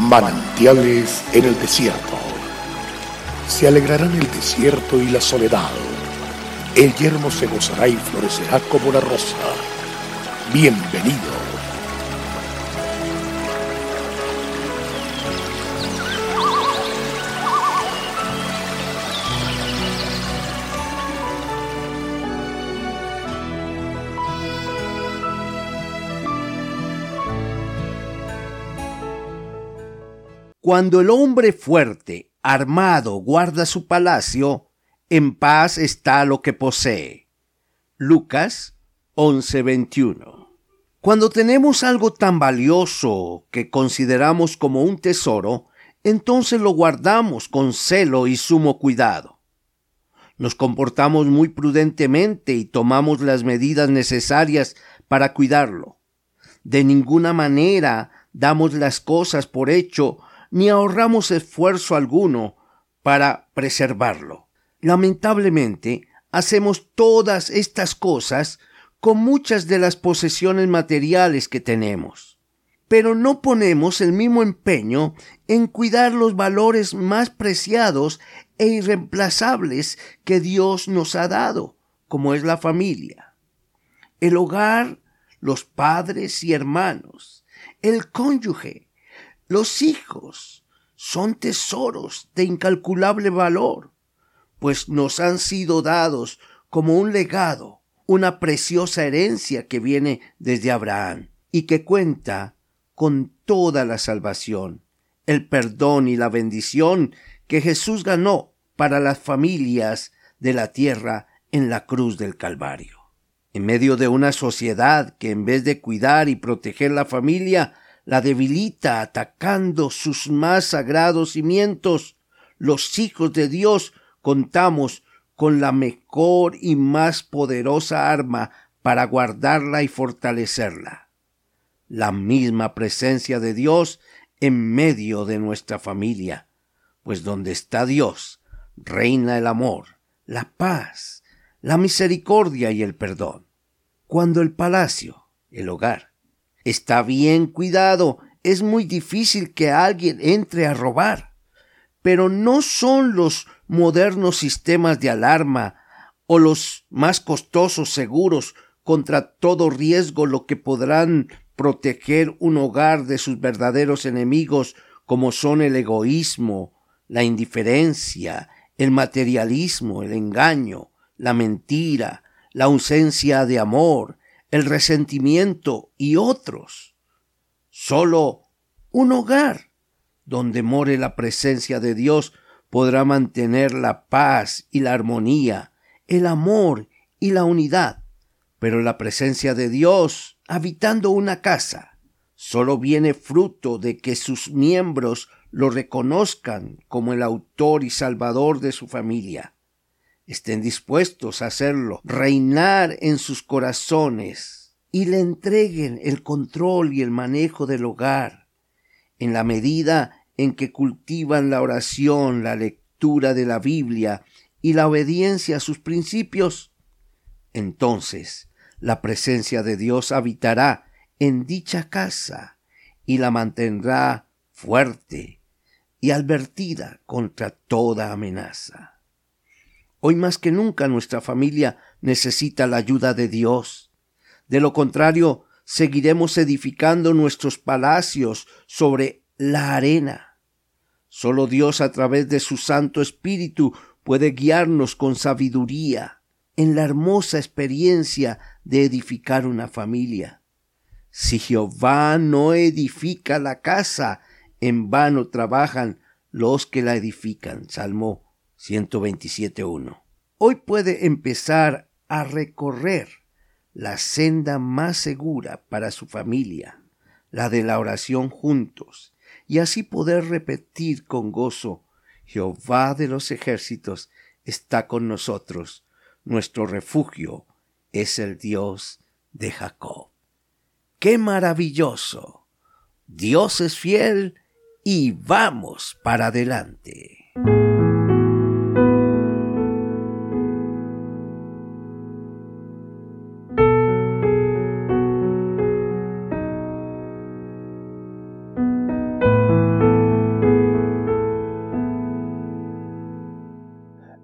Manantiales en el desierto. Se alegrarán el desierto y la soledad. El yermo se gozará y florecerá como la rosa. Bienvenido Cuando el hombre fuerte, armado, guarda su palacio, en paz está lo que posee. Lucas 11:21. Cuando tenemos algo tan valioso que consideramos como un tesoro, entonces lo guardamos con celo y sumo cuidado. Nos comportamos muy prudentemente y tomamos las medidas necesarias para cuidarlo. De ninguna manera damos las cosas por hecho ni ahorramos esfuerzo alguno para preservarlo. Lamentablemente, hacemos todas estas cosas con muchas de las posesiones materiales que tenemos, pero no ponemos el mismo empeño en cuidar los valores más preciados e irreemplazables que Dios nos ha dado, como es la familia, el hogar, los padres y hermanos, el cónyuge, los hijos son tesoros de incalculable valor, pues nos han sido dados como un legado, una preciosa herencia que viene desde Abraham y que cuenta con toda la salvación, el perdón y la bendición que Jesús ganó para las familias de la tierra en la cruz del Calvario. En medio de una sociedad que en vez de cuidar y proteger la familia, la debilita atacando sus más sagrados cimientos. Los hijos de Dios contamos con la mejor y más poderosa arma para guardarla y fortalecerla. La misma presencia de Dios en medio de nuestra familia, pues donde está Dios, reina el amor, la paz, la misericordia y el perdón. Cuando el palacio, el hogar, Está bien cuidado, es muy difícil que alguien entre a robar. Pero no son los modernos sistemas de alarma o los más costosos seguros contra todo riesgo lo que podrán proteger un hogar de sus verdaderos enemigos como son el egoísmo, la indiferencia, el materialismo, el engaño, la mentira, la ausencia de amor, el resentimiento y otros. Solo un hogar donde more la presencia de Dios podrá mantener la paz y la armonía, el amor y la unidad. Pero la presencia de Dios habitando una casa solo viene fruto de que sus miembros lo reconozcan como el autor y salvador de su familia estén dispuestos a hacerlo, reinar en sus corazones y le entreguen el control y el manejo del hogar, en la medida en que cultivan la oración, la lectura de la Biblia y la obediencia a sus principios, entonces la presencia de Dios habitará en dicha casa y la mantendrá fuerte y advertida contra toda amenaza. Hoy más que nunca nuestra familia necesita la ayuda de Dios. De lo contrario, seguiremos edificando nuestros palacios sobre la arena. Solo Dios a través de su Santo Espíritu puede guiarnos con sabiduría en la hermosa experiencia de edificar una familia. Si Jehová no edifica la casa, en vano trabajan los que la edifican. Salmo 127.1. Hoy puede empezar a recorrer la senda más segura para su familia, la de la oración juntos, y así poder repetir con gozo, Jehová de los ejércitos está con nosotros, nuestro refugio es el Dios de Jacob. ¡Qué maravilloso! Dios es fiel y vamos para adelante.